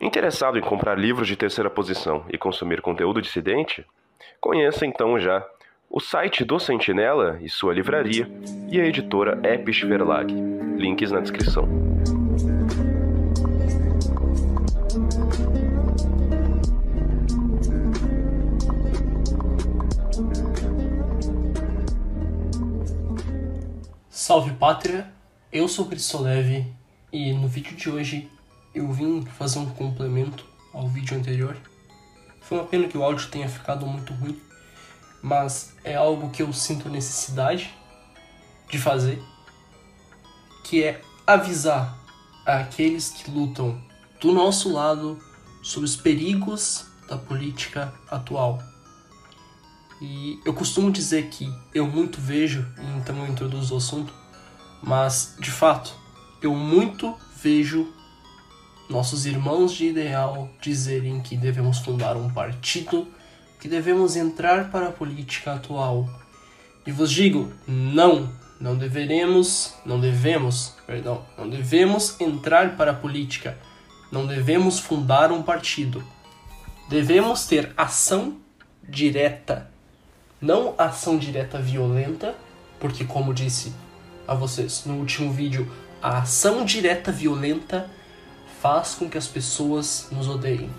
Interessado em comprar livros de terceira posição e consumir conteúdo dissidente? Conheça então já o site do Sentinela e sua livraria e a editora Episch Verlag. Links na descrição. Salve pátria, eu sou Cristo Leve e no vídeo de hoje eu vim fazer um complemento ao vídeo anterior. Foi uma pena que o áudio tenha ficado muito ruim, mas é algo que eu sinto necessidade de fazer, que é avisar aqueles que lutam do nosso lado sobre os perigos da política atual. E eu costumo dizer que eu muito vejo, então eu introduzo o assunto, mas de fato, eu muito vejo nossos irmãos de ideal dizerem que devemos fundar um partido, que devemos entrar para a política atual. E vos digo, não, não deveremos, não devemos, perdão, não devemos entrar para a política. Não devemos fundar um partido. Devemos ter ação direta, não ação direta violenta, porque como disse a vocês no último vídeo, a ação direta violenta faz com que as pessoas nos odeiem.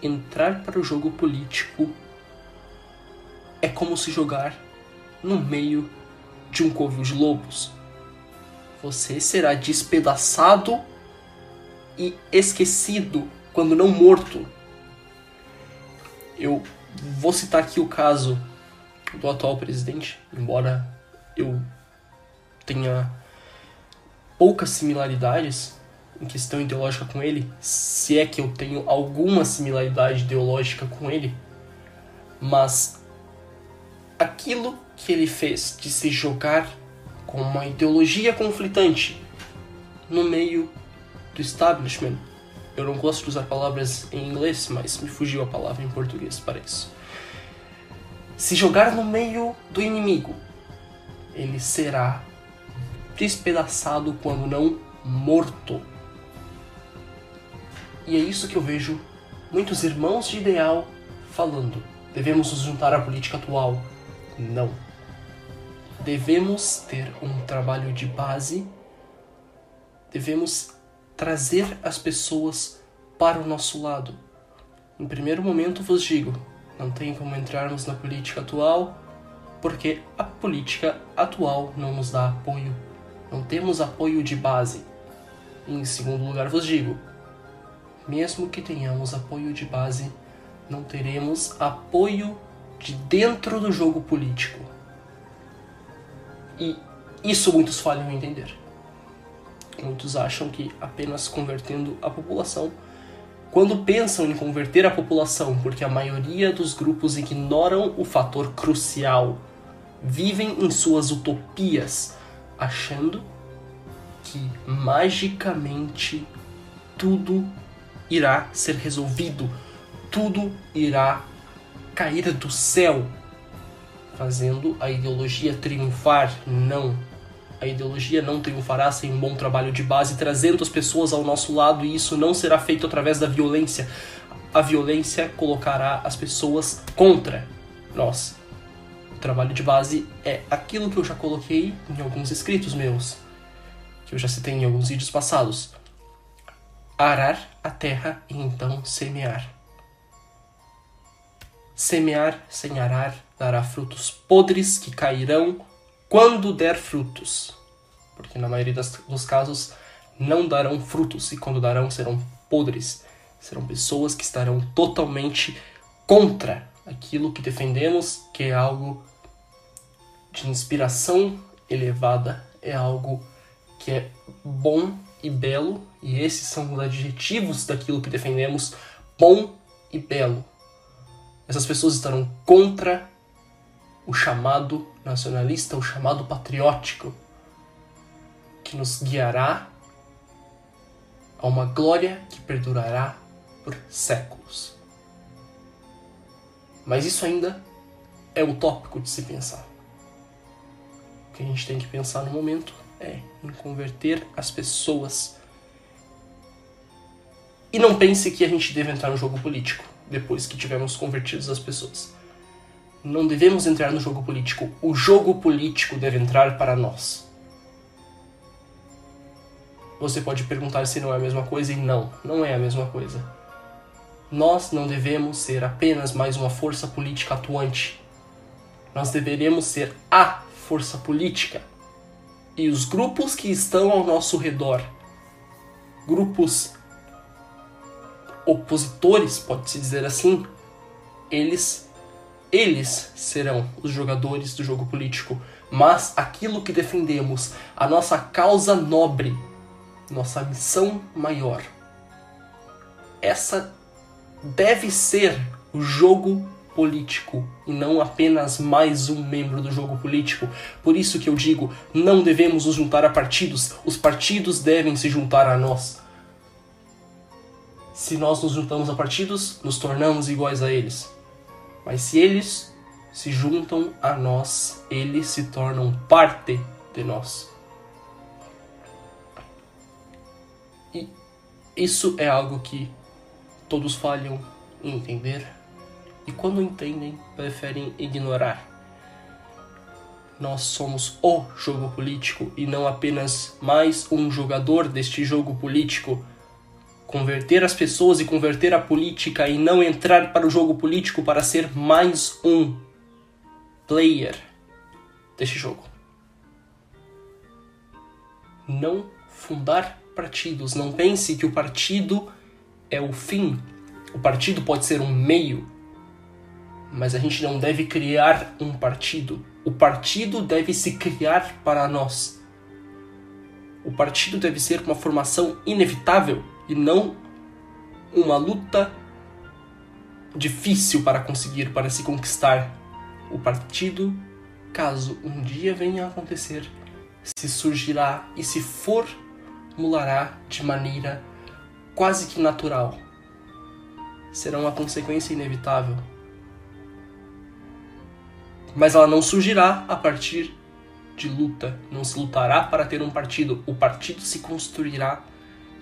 Entrar para o jogo político é como se jogar no meio de um covil de lobos. Você será despedaçado e esquecido quando não morto. Eu vou citar aqui o caso do atual presidente, embora eu tenha poucas similaridades em questão ideológica com ele, se é que eu tenho alguma similaridade ideológica com ele, mas aquilo que ele fez de se jogar com uma ideologia conflitante no meio do establishment. Eu não gosto de usar palavras em inglês, mas me fugiu a palavra em português para isso. Se jogar no meio do inimigo, ele será despedaçado quando não morto. E é isso que eu vejo muitos irmãos de ideal falando. Devemos nos juntar à política atual. Não. Devemos ter um trabalho de base. Devemos trazer as pessoas para o nosso lado. Em primeiro momento vos digo, não tem como entrarmos na política atual, porque a política atual não nos dá apoio. Não temos apoio de base. Em segundo lugar vos digo, mesmo que tenhamos apoio de base, não teremos apoio de dentro do jogo político. E isso muitos falham em entender. Muitos acham que apenas convertendo a população, quando pensam em converter a população, porque a maioria dos grupos ignoram o fator crucial, vivem em suas utopias, achando que magicamente tudo irá ser resolvido, tudo irá cair do céu, fazendo a ideologia triunfar. Não. A ideologia não triunfará sem um bom trabalho de base, trazendo as pessoas ao nosso lado, e isso não será feito através da violência. A violência colocará as pessoas contra nós. O trabalho de base é aquilo que eu já coloquei em alguns escritos meus, que eu já citei em alguns vídeos passados arar a terra e então semear. Semear sem arar dará frutos podres que cairão quando der frutos. Porque na maioria dos casos não darão frutos e quando darão serão podres. Serão pessoas que estarão totalmente contra aquilo que defendemos, que é algo de inspiração elevada, é algo que é bom e belo, e esses são os adjetivos daquilo que defendemos: bom e belo. Essas pessoas estarão contra o chamado nacionalista, o chamado patriótico, que nos guiará a uma glória que perdurará por séculos. Mas isso ainda é utópico de se pensar. O que a gente tem que pensar no momento é em converter as pessoas E não pense que a gente deve entrar no jogo político depois que tivermos convertidos as pessoas. Não devemos entrar no jogo político. O jogo político deve entrar para nós. Você pode perguntar se não é a mesma coisa e não, não é a mesma coisa. Nós não devemos ser apenas mais uma força política atuante. Nós deveremos ser a força política. E os grupos que estão ao nosso redor, grupos opositores, pode-se dizer assim, eles eles serão os jogadores do jogo político, mas aquilo que defendemos, a nossa causa nobre, nossa missão maior, essa deve ser o jogo político e não apenas mais um membro do jogo político. Por isso que eu digo, não devemos nos juntar a partidos, os partidos devem se juntar a nós. Se nós nos juntamos a partidos, nos tornamos iguais a eles. Mas se eles se juntam a nós, eles se tornam parte de nós. E isso é algo que todos falham em entender e quando entendem, preferem ignorar. Nós somos o jogo político e não apenas mais um jogador deste jogo político converter as pessoas e converter a política e não entrar para o jogo político para ser mais um player deste jogo. Não fundar partidos. Não pense que o partido é o fim. O partido pode ser um meio, mas a gente não deve criar um partido. O partido deve se criar para nós. O partido deve ser uma formação inevitável e não uma luta difícil para conseguir, para se conquistar o partido, caso um dia venha a acontecer, se surgirá e se formulará de maneira quase que natural. Será uma consequência inevitável. Mas ela não surgirá a partir de luta. Não se lutará para ter um partido. O partido se construirá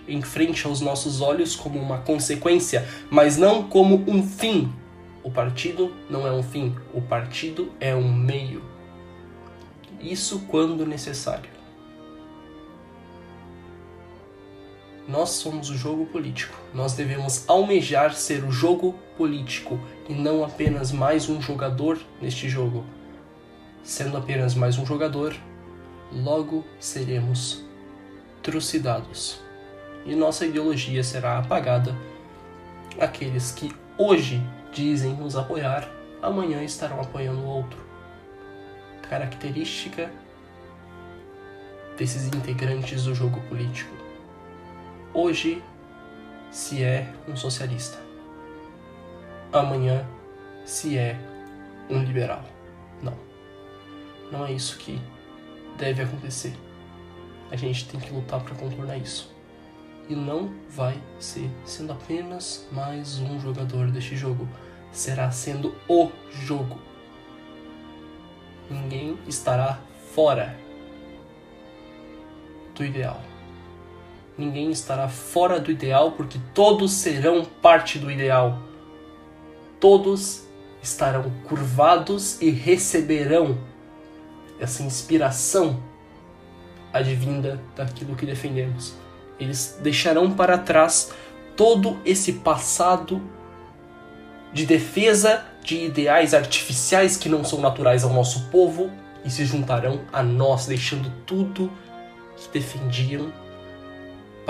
em frente aos nossos olhos como uma consequência, mas não como um fim. O partido não é um fim, o partido é um meio. Isso quando necessário. Nós somos o jogo político. Nós devemos almejar ser o jogo político e não apenas mais um jogador neste jogo. Sendo apenas mais um jogador, logo seremos trucidados e nossa ideologia será apagada. Aqueles que hoje dizem nos apoiar, amanhã estarão apoiando o outro. Característica desses integrantes do jogo político. Hoje se é um socialista. Amanhã se é um liberal. Não. Não é isso que deve acontecer. A gente tem que lutar para contornar isso e não vai ser sendo apenas mais um jogador deste jogo, será sendo o jogo. Ninguém estará fora do ideal. Ninguém estará fora do ideal porque todos serão parte do ideal. Todos estarão curvados e receberão essa inspiração advinda daquilo que defendemos. Eles deixarão para trás todo esse passado de defesa de ideais artificiais que não são naturais ao nosso povo e se juntarão a nós, deixando tudo que defendiam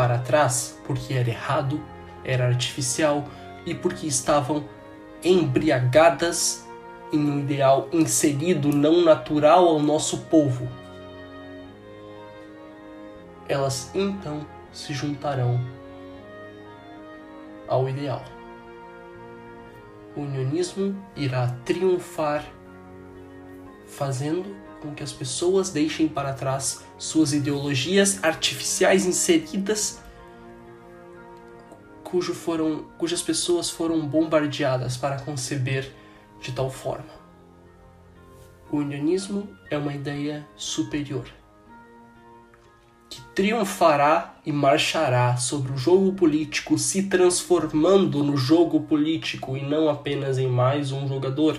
para trás, porque era errado, era artificial e porque estavam embriagadas em um ideal inserido não natural ao nosso povo. Elas então se juntarão ao ideal. O unionismo irá triunfar, fazendo com que as pessoas deixem para trás suas ideologias artificiais inseridas, cujo foram, cujas pessoas foram bombardeadas para conceber de tal forma. O unionismo é uma ideia superior triunfará e marchará sobre o jogo político, se transformando no jogo político e não apenas em mais um jogador,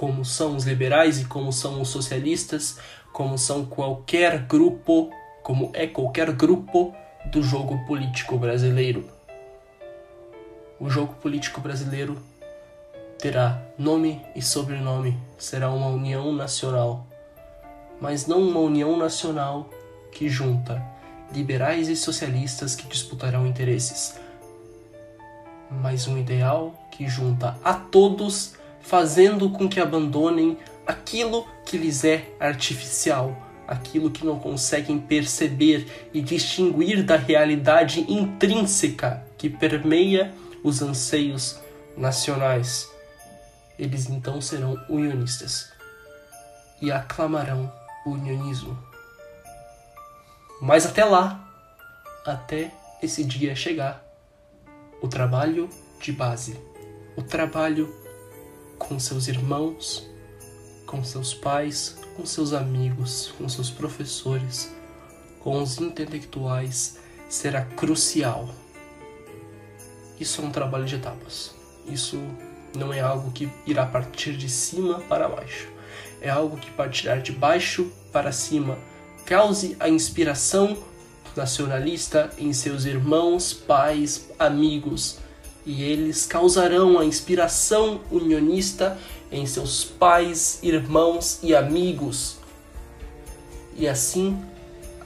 como são os liberais e como são os socialistas, como são qualquer grupo, como é qualquer grupo do jogo político brasileiro. O jogo político brasileiro terá nome e sobrenome, será uma união nacional, mas não uma união nacional que junta liberais e socialistas que disputarão interesses, mas um ideal que junta a todos, fazendo com que abandonem aquilo que lhes é artificial, aquilo que não conseguem perceber e distinguir da realidade intrínseca que permeia os anseios nacionais. Eles então serão unionistas e aclamarão o unionismo. Mas até lá, até esse dia chegar, o trabalho de base, o trabalho com seus irmãos, com seus pais, com seus amigos, com seus professores, com os intelectuais será crucial. Isso é um trabalho de etapas. Isso não é algo que irá partir de cima para baixo. É algo que partirá de baixo para cima. Cause a inspiração nacionalista em seus irmãos, pais, amigos, e eles causarão a inspiração unionista em seus pais, irmãos e amigos. E assim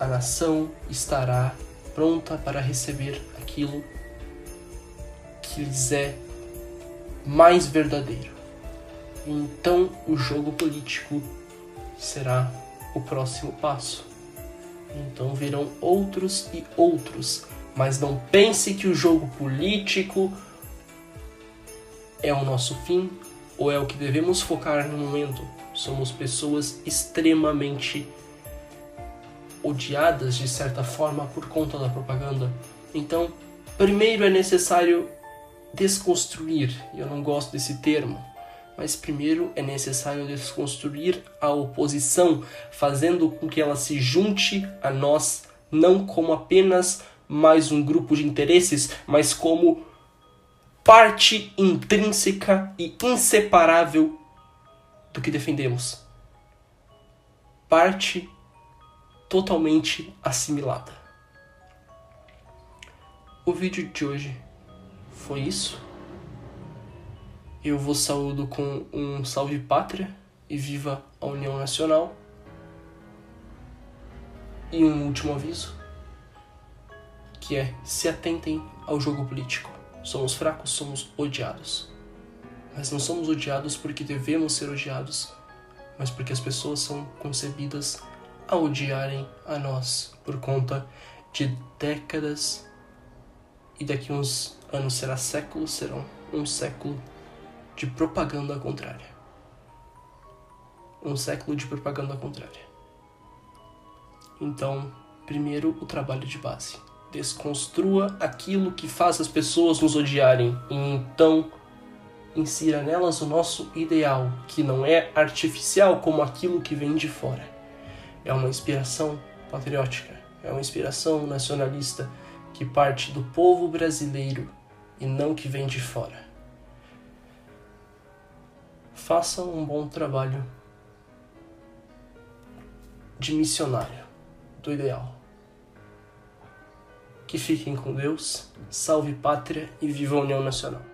a nação estará pronta para receber aquilo que lhes é mais verdadeiro. Então o jogo político será o próximo passo. Então virão outros e outros, mas não pense que o jogo político é o nosso fim ou é o que devemos focar no momento. Somos pessoas extremamente odiadas de certa forma por conta da propaganda. Então, primeiro é necessário desconstruir. Eu não gosto desse termo, mas primeiro é necessário desconstruir a oposição, fazendo com que ela se junte a nós, não como apenas mais um grupo de interesses, mas como parte intrínseca e inseparável do que defendemos. Parte totalmente assimilada. O vídeo de hoje foi isso. Eu vos saúdo com um salve pátria e viva a União Nacional. E um último aviso, que é se atentem ao jogo político. Somos fracos, somos odiados. Mas não somos odiados porque devemos ser odiados, mas porque as pessoas são concebidas a odiarem a nós por conta de décadas e daqui uns anos será séculos, serão um século de propaganda contrária. Um século de propaganda contrária. Então, primeiro o trabalho de base desconstrua aquilo que faz as pessoas nos odiarem e então insira nelas o nosso ideal, que não é artificial como aquilo que vem de fora. É uma inspiração patriótica, é uma inspiração nacionalista que parte do povo brasileiro e não que vem de fora. Façam um bom trabalho de missionário do ideal. Que fiquem com Deus, salve pátria e viva a União Nacional.